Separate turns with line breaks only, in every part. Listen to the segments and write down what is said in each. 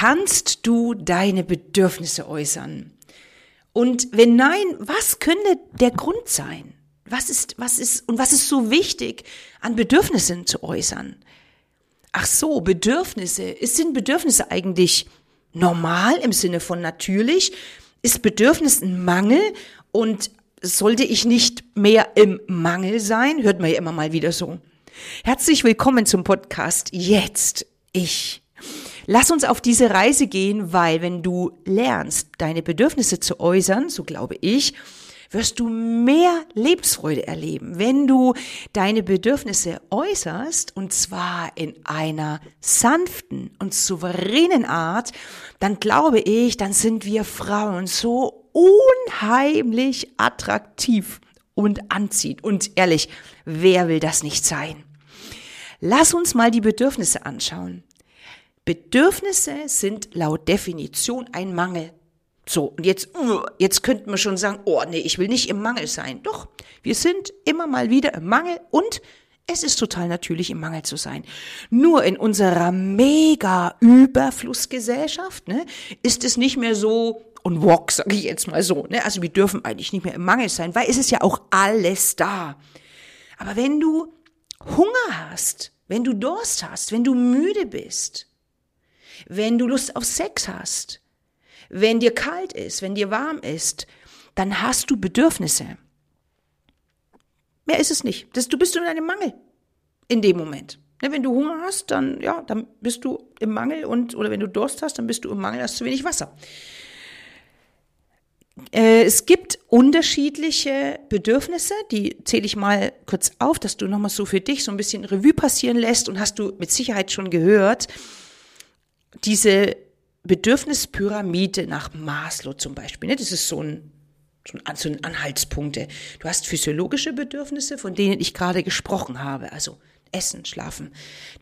Kannst du deine Bedürfnisse äußern? Und wenn nein, was könnte der Grund sein? Was ist, was ist, und was ist so wichtig, an Bedürfnissen zu äußern? Ach so, Bedürfnisse. Sind Bedürfnisse eigentlich normal im Sinne von natürlich? Ist Bedürfnis ein Mangel? Und sollte ich nicht mehr im Mangel sein? Hört man ja immer mal wieder so. Herzlich willkommen zum Podcast Jetzt ich. Lass uns auf diese Reise gehen, weil wenn du lernst, deine Bedürfnisse zu äußern, so glaube ich, wirst du mehr Lebensfreude erleben, wenn du deine Bedürfnisse äußerst, und zwar in einer sanften und souveränen Art, dann glaube ich, dann sind wir Frauen so unheimlich attraktiv und anziehend. Und ehrlich, wer will das nicht sein? Lass uns mal die Bedürfnisse anschauen. Bedürfnisse sind laut Definition ein Mangel. So, und jetzt, jetzt könnten wir schon sagen, oh nee, ich will nicht im Mangel sein. Doch, wir sind immer mal wieder im Mangel und es ist total natürlich, im Mangel zu sein. Nur in unserer mega Überflussgesellschaft ne, ist es nicht mehr so und walk, sage ich jetzt mal so. Ne? Also wir dürfen eigentlich nicht mehr im Mangel sein, weil es ist ja auch alles da. Aber wenn du Hunger hast, wenn du Durst hast, wenn du müde bist, wenn du Lust auf Sex hast, wenn dir kalt ist, wenn dir warm ist, dann hast du Bedürfnisse. Mehr ist es nicht. Das, du bist in einem Mangel in dem Moment. Ne, wenn du Hunger hast, dann, ja, dann bist du im Mangel und, oder wenn du Durst hast, dann bist du im Mangel, hast zu wenig Wasser. Äh, es gibt unterschiedliche Bedürfnisse, die zähle ich mal kurz auf, dass du nochmal so für dich so ein bisschen Revue passieren lässt und hast du mit Sicherheit schon gehört. Diese Bedürfnispyramide nach Maslow zum Beispiel. Ne? Das ist so ein, so ein, Anhaltspunkte. Du hast physiologische Bedürfnisse, von denen ich gerade gesprochen habe. Also Essen, Schlafen,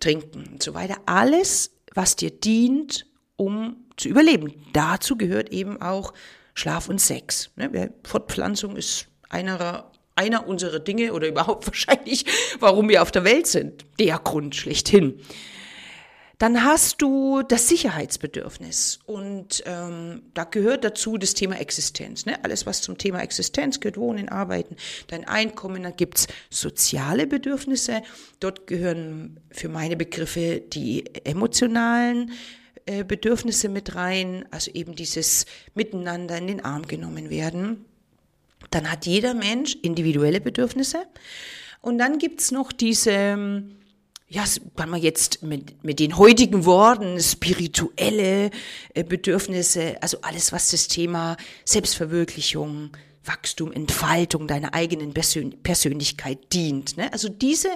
Trinken und so weiter. Alles, was dir dient, um zu überleben. Dazu gehört eben auch Schlaf und Sex. Ne? Fortpflanzung ist einer, einer unserer Dinge oder überhaupt wahrscheinlich, warum wir auf der Welt sind. Der Grund schlechthin. Dann hast du das Sicherheitsbedürfnis und ähm, da gehört dazu das Thema Existenz. Ne? Alles, was zum Thema Existenz gehört, Wohnen, Arbeiten, dein Einkommen. Dann gibt's soziale Bedürfnisse. Dort gehören für meine Begriffe die emotionalen äh, Bedürfnisse mit rein, also eben dieses Miteinander in den Arm genommen werden. Dann hat jeder Mensch individuelle Bedürfnisse. Und dann gibt's noch diese ja, kann man jetzt mit, mit den heutigen Worten spirituelle äh, Bedürfnisse, also alles, was das Thema Selbstverwirklichung, Wachstum, Entfaltung deiner eigenen Persön Persönlichkeit dient. Ne? Also diese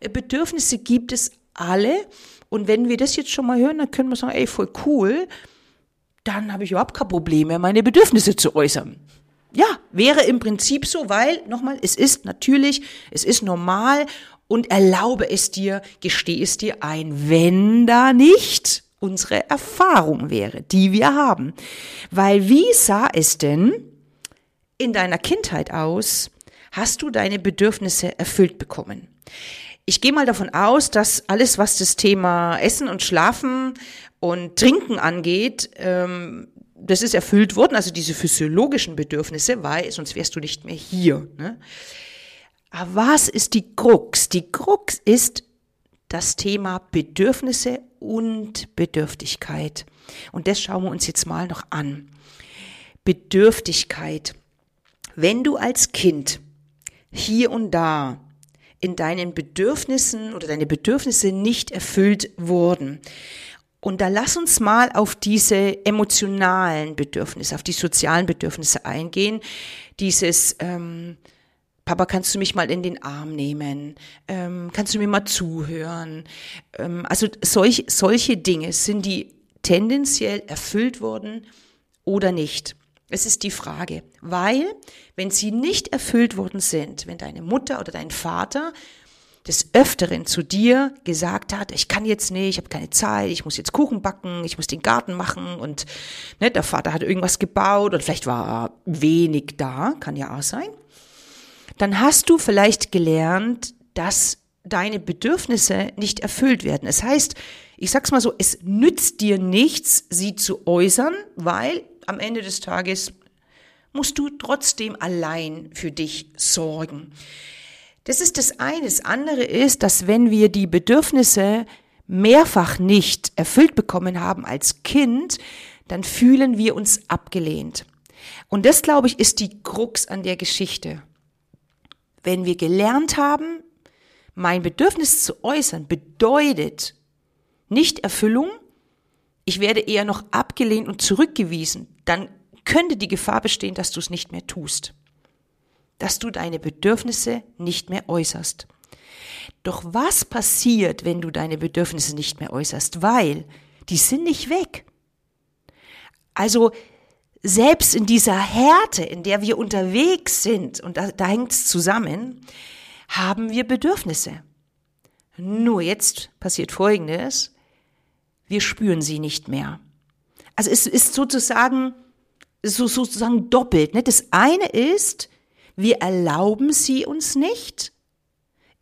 äh, Bedürfnisse gibt es alle. Und wenn wir das jetzt schon mal hören, dann können wir sagen, ey, voll cool, dann habe ich überhaupt kein Problem mehr, meine Bedürfnisse zu äußern. Ja, wäre im Prinzip so, weil, nochmal, es ist natürlich, es ist normal und erlaube es dir, gestehe es dir ein, wenn da nicht unsere Erfahrung wäre, die wir haben. Weil wie sah es denn in deiner Kindheit aus? Hast du deine Bedürfnisse erfüllt bekommen? Ich gehe mal davon aus, dass alles, was das Thema Essen und Schlafen und Trinken angeht, ähm, das ist erfüllt worden, also diese physiologischen Bedürfnisse, weil sonst wärst du nicht mehr hier. Ne? Aber was ist die Krux? Die Krux ist das Thema Bedürfnisse und Bedürftigkeit. Und das schauen wir uns jetzt mal noch an. Bedürftigkeit. Wenn du als Kind hier und da in deinen Bedürfnissen oder deine Bedürfnisse nicht erfüllt wurden, und da lass uns mal auf diese emotionalen Bedürfnisse, auf die sozialen Bedürfnisse eingehen. Dieses ähm, Papa, kannst du mich mal in den Arm nehmen? Ähm, kannst du mir mal zuhören? Ähm, also solch, solche Dinge, sind die tendenziell erfüllt worden oder nicht? Es ist die Frage, weil wenn sie nicht erfüllt worden sind, wenn deine Mutter oder dein Vater des Öfteren zu dir gesagt hat, ich kann jetzt nicht, ich habe keine Zeit, ich muss jetzt Kuchen backen, ich muss den Garten machen und ne, der Vater hat irgendwas gebaut und vielleicht war wenig da, kann ja auch sein dann hast du vielleicht gelernt, dass deine Bedürfnisse nicht erfüllt werden. Es heißt, ich sag's mal so, es nützt dir nichts, sie zu äußern, weil am Ende des Tages musst du trotzdem allein für dich sorgen. Das ist das eine. Das andere ist, dass wenn wir die Bedürfnisse mehrfach nicht erfüllt bekommen haben als Kind, dann fühlen wir uns abgelehnt. Und das, glaube ich, ist die Krux an der Geschichte. Wenn wir gelernt haben, mein Bedürfnis zu äußern, bedeutet nicht Erfüllung, ich werde eher noch abgelehnt und zurückgewiesen, dann könnte die Gefahr bestehen, dass du es nicht mehr tust, dass du deine Bedürfnisse nicht mehr äußerst. Doch was passiert, wenn du deine Bedürfnisse nicht mehr äußerst? Weil die sind nicht weg. Also selbst in dieser Härte, in der wir unterwegs sind, und da, da hängt es zusammen, haben wir Bedürfnisse. Nur jetzt passiert Folgendes, wir spüren sie nicht mehr. Also es ist sozusagen, so, sozusagen doppelt. Ne? Das eine ist, wir erlauben sie uns nicht.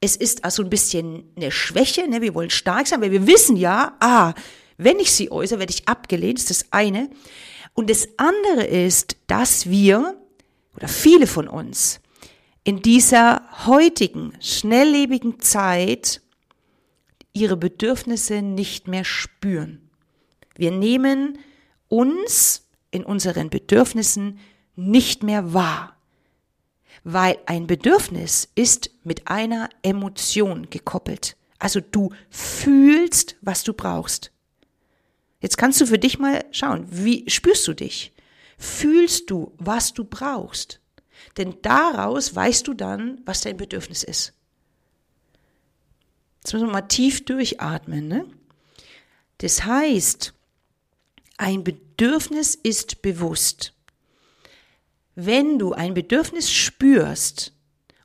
Es ist also ein bisschen eine Schwäche, ne? wir wollen stark sein, weil wir wissen ja, ah, wenn ich sie äußere, werde ich abgelehnt, das ist das eine. Und das andere ist, dass wir, oder viele von uns, in dieser heutigen, schnelllebigen Zeit ihre Bedürfnisse nicht mehr spüren. Wir nehmen uns in unseren Bedürfnissen nicht mehr wahr, weil ein Bedürfnis ist mit einer Emotion gekoppelt. Also du fühlst, was du brauchst. Jetzt kannst du für dich mal schauen, wie spürst du dich? Fühlst du, was du brauchst? Denn daraus weißt du dann, was dein Bedürfnis ist. Jetzt müssen wir mal tief durchatmen. Ne? Das heißt, ein Bedürfnis ist bewusst. Wenn du ein Bedürfnis spürst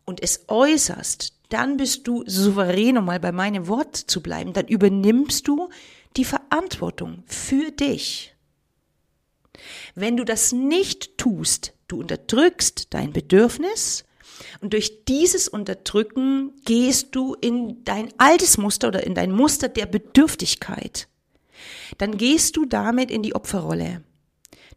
und es äußerst, dann bist du souverän, um mal bei meinem Wort zu bleiben, dann übernimmst du die Verantwortung für dich. Wenn du das nicht tust, du unterdrückst dein Bedürfnis und durch dieses Unterdrücken gehst du in dein altes Muster oder in dein Muster der Bedürftigkeit. Dann gehst du damit in die Opferrolle.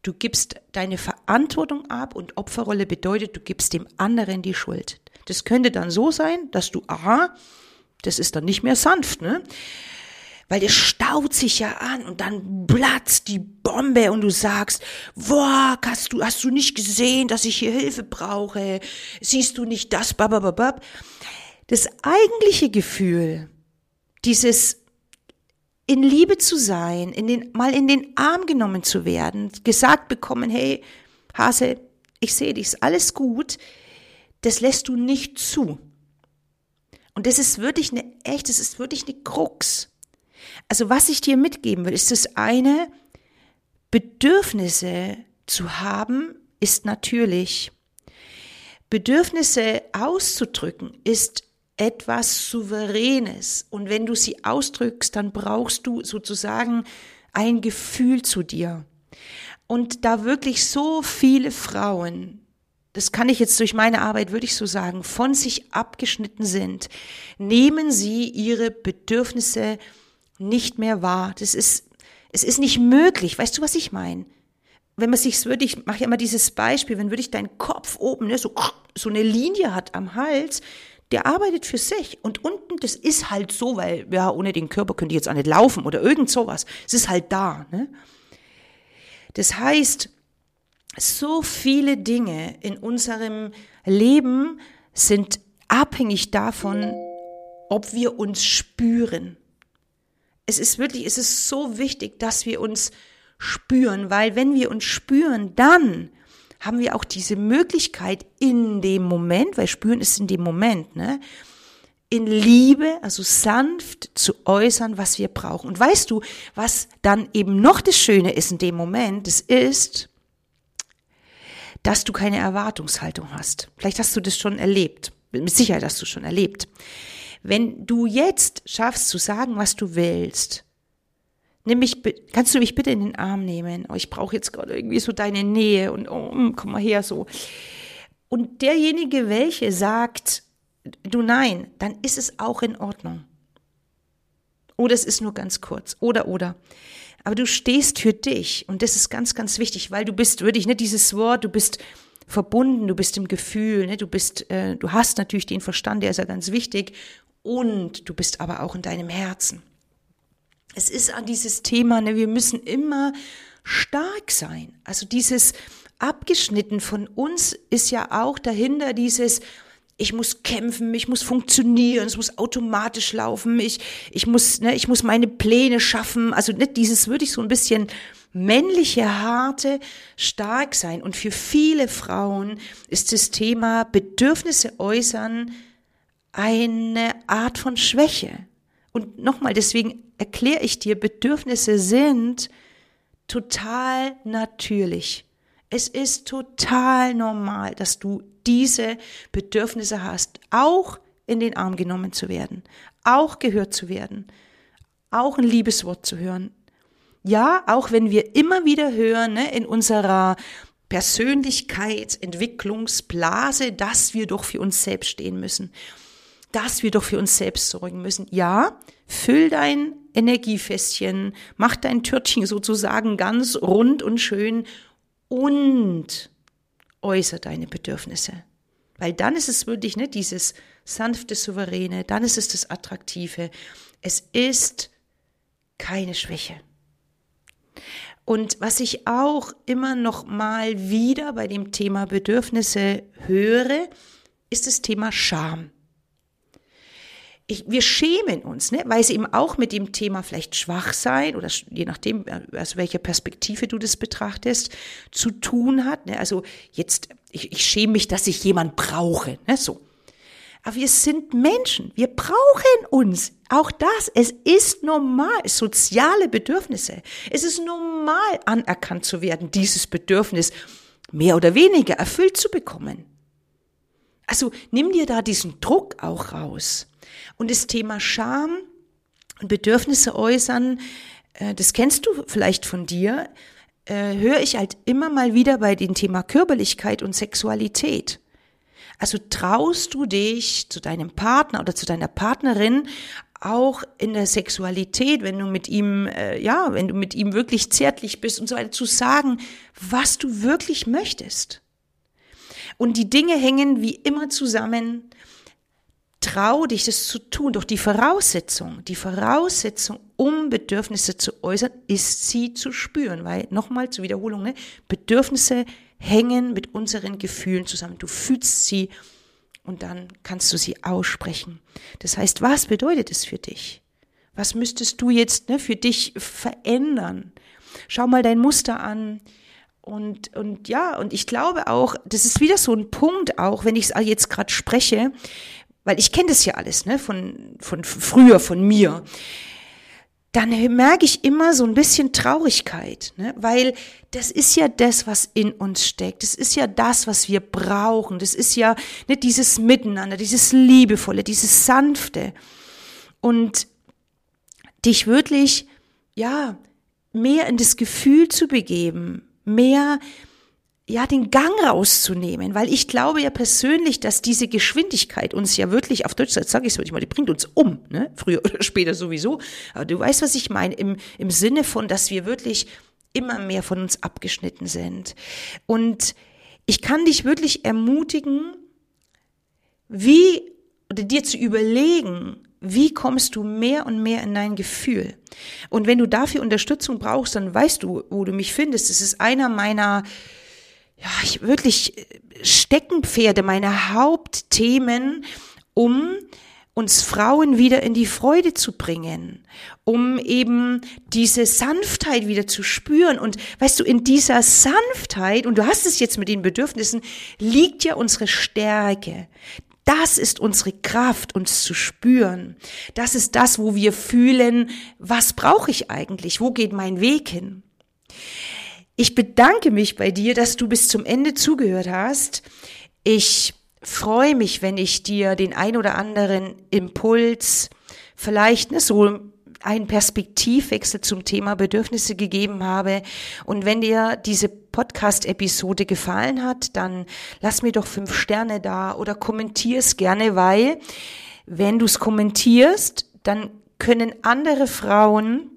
Du gibst deine Verantwortung ab und Opferrolle bedeutet, du gibst dem anderen die Schuld. Das könnte dann so sein, dass du, aha, das ist dann nicht mehr sanft, ne? Weil der staut sich ja an und dann platzt die Bombe und du sagst, boah, hast du, hast du nicht gesehen, dass ich hier Hilfe brauche? Siehst du nicht das, babababab? Das eigentliche Gefühl, dieses in Liebe zu sein, in den, mal in den Arm genommen zu werden, gesagt bekommen, hey, Hase, ich sehe dich, ist alles gut, das lässt du nicht zu. Und das ist wirklich eine echt, das ist wirklich eine Krux. Also was ich dir mitgeben will, ist das eine, Bedürfnisse zu haben, ist natürlich. Bedürfnisse auszudrücken ist etwas Souveränes. Und wenn du sie ausdrückst, dann brauchst du sozusagen ein Gefühl zu dir. Und da wirklich so viele Frauen, das kann ich jetzt durch meine Arbeit wirklich so sagen, von sich abgeschnitten sind, nehmen sie ihre Bedürfnisse nicht mehr wahr. Das ist, es ist nicht möglich. Weißt du, was ich meine? Wenn man sich würde, ich mache ja immer dieses Beispiel, wenn wirklich dein Kopf oben ne, so, so eine Linie hat am Hals, der arbeitet für sich. Und unten, das ist halt so, weil, ja, ohne den Körper könnte ich jetzt auch nicht laufen oder irgend sowas. Es ist halt da. Ne? Das heißt, so viele Dinge in unserem Leben sind abhängig davon, ob wir uns spüren es ist wirklich, es ist so wichtig, dass wir uns spüren, weil wenn wir uns spüren, dann haben wir auch diese Möglichkeit in dem Moment, weil spüren ist in dem Moment, ne? In Liebe, also sanft zu äußern, was wir brauchen. Und weißt du, was dann eben noch das Schöne ist in dem Moment, das ist, dass du keine Erwartungshaltung hast. Vielleicht hast du das schon erlebt. Mit Sicherheit hast du schon erlebt. Wenn du jetzt schaffst zu sagen, was du willst, nimm mich, kannst du mich bitte in den Arm nehmen? Oh, ich brauche jetzt gerade irgendwie so deine Nähe und oh, mm, komm mal her so. Und derjenige, welche sagt, du nein, dann ist es auch in Ordnung. Oder es ist nur ganz kurz. Oder, oder. Aber du stehst für dich. Und das ist ganz, ganz wichtig, weil du bist wirklich, ne, dieses Wort, du bist verbunden, du bist im Gefühl, ne, du bist, äh, du hast natürlich den Verstand, der ist ja ganz wichtig. Und du bist aber auch in deinem Herzen. Es ist an dieses Thema, ne, wir müssen immer stark sein. Also dieses abgeschnitten von uns ist ja auch dahinter dieses, ich muss kämpfen, ich muss funktionieren, es muss automatisch laufen, ich, ich muss, ne, ich muss meine Pläne schaffen. Also nicht dieses würde ich so ein bisschen männliche, harte, stark sein. Und für viele Frauen ist das Thema Bedürfnisse äußern eine Art von Schwäche. Und nochmal, deswegen erkläre ich dir, Bedürfnisse sind total natürlich. Es ist total normal, dass du diese Bedürfnisse hast, auch in den Arm genommen zu werden, auch gehört zu werden, auch ein Liebeswort zu hören. Ja, auch wenn wir immer wieder hören ne, in unserer Persönlichkeitsentwicklungsblase, dass wir doch für uns selbst stehen müssen, dass wir doch für uns selbst sorgen müssen. Ja, füll dein Energiefässchen, mach dein Törtchen sozusagen ganz rund und schön und äußere deine Bedürfnisse. Weil dann ist es wirklich ne, dieses sanfte, souveräne, dann ist es das Attraktive. Es ist keine Schwäche. Und was ich auch immer noch mal wieder bei dem Thema Bedürfnisse höre, ist das Thema Scham ich, wir schämen uns, ne, weil es eben auch mit dem Thema vielleicht schwach sein oder je nachdem, äh, aus welcher Perspektive du das betrachtest, zu tun hat. Ne? Also jetzt, ich, ich schäme mich, dass ich jemand brauche, ne, so. Aber wir sind Menschen, wir brauchen uns. Auch das, es ist normal, soziale Bedürfnisse. Es ist normal anerkannt zu werden, dieses Bedürfnis mehr oder weniger erfüllt zu bekommen. Also nimm dir da diesen Druck auch raus. Und das Thema Scham und Bedürfnisse äußern, äh, das kennst du vielleicht von dir, äh, höre ich halt immer mal wieder bei dem Thema Körperlichkeit und Sexualität. Also traust du dich zu deinem Partner oder zu deiner Partnerin auch in der Sexualität, wenn du mit ihm, äh, ja, wenn du mit ihm wirklich zärtlich bist und so weiter, zu sagen, was du wirklich möchtest. Und die Dinge hängen wie immer zusammen trau dich, das zu tun. Doch die Voraussetzung, die Voraussetzung, um Bedürfnisse zu äußern, ist sie zu spüren. Weil, nochmal zur Wiederholung, ne, Bedürfnisse hängen mit unseren Gefühlen zusammen. Du fühlst sie und dann kannst du sie aussprechen. Das heißt, was bedeutet es für dich? Was müsstest du jetzt ne, für dich verändern? Schau mal dein Muster an. Und, und ja, und ich glaube auch, das ist wieder so ein Punkt auch, wenn ich es jetzt gerade spreche, weil ich kenne das ja alles, ne, von, von früher, von mir, dann merke ich immer so ein bisschen Traurigkeit, ne? weil das ist ja das, was in uns steckt. Das ist ja das, was wir brauchen. Das ist ja ne, dieses Miteinander, dieses Liebevolle, dieses Sanfte. Und dich wirklich, ja, mehr in das Gefühl zu begeben, mehr ja, den Gang rauszunehmen, weil ich glaube ja persönlich, dass diese Geschwindigkeit uns ja wirklich, auf Deutsch sage ich es wirklich mal, die bringt uns um, ne? früher oder später sowieso. Aber du weißt, was ich meine, im, im Sinne von, dass wir wirklich immer mehr von uns abgeschnitten sind. Und ich kann dich wirklich ermutigen, wie, oder dir zu überlegen, wie kommst du mehr und mehr in dein Gefühl? Und wenn du dafür Unterstützung brauchst, dann weißt du, wo du mich findest. Es ist einer meiner ja, ich wirklich äh, Steckenpferde, meine Hauptthemen, um uns Frauen wieder in die Freude zu bringen, um eben diese Sanftheit wieder zu spüren. Und weißt du, in dieser Sanftheit, und du hast es jetzt mit den Bedürfnissen, liegt ja unsere Stärke. Das ist unsere Kraft, uns zu spüren. Das ist das, wo wir fühlen, was brauche ich eigentlich? Wo geht mein Weg hin? Ich bedanke mich bei dir, dass du bis zum Ende zugehört hast. Ich freue mich, wenn ich dir den ein oder anderen Impuls, vielleicht ne, so einen Perspektivwechsel zum Thema Bedürfnisse gegeben habe. Und wenn dir diese Podcast-Episode gefallen hat, dann lass mir doch fünf Sterne da oder kommentier es gerne, weil wenn du es kommentierst, dann können andere Frauen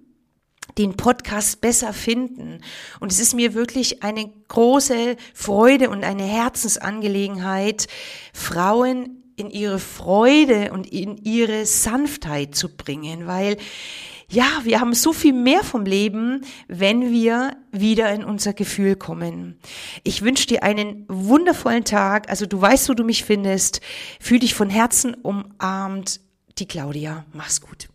den Podcast besser finden. Und es ist mir wirklich eine große Freude und eine Herzensangelegenheit, Frauen in ihre Freude und in ihre Sanftheit zu bringen, weil ja, wir haben so viel mehr vom Leben, wenn wir wieder in unser Gefühl kommen. Ich wünsche dir einen wundervollen Tag. Also du weißt, wo du mich findest. Fühl dich von Herzen umarmt. Die Claudia. Mach's gut.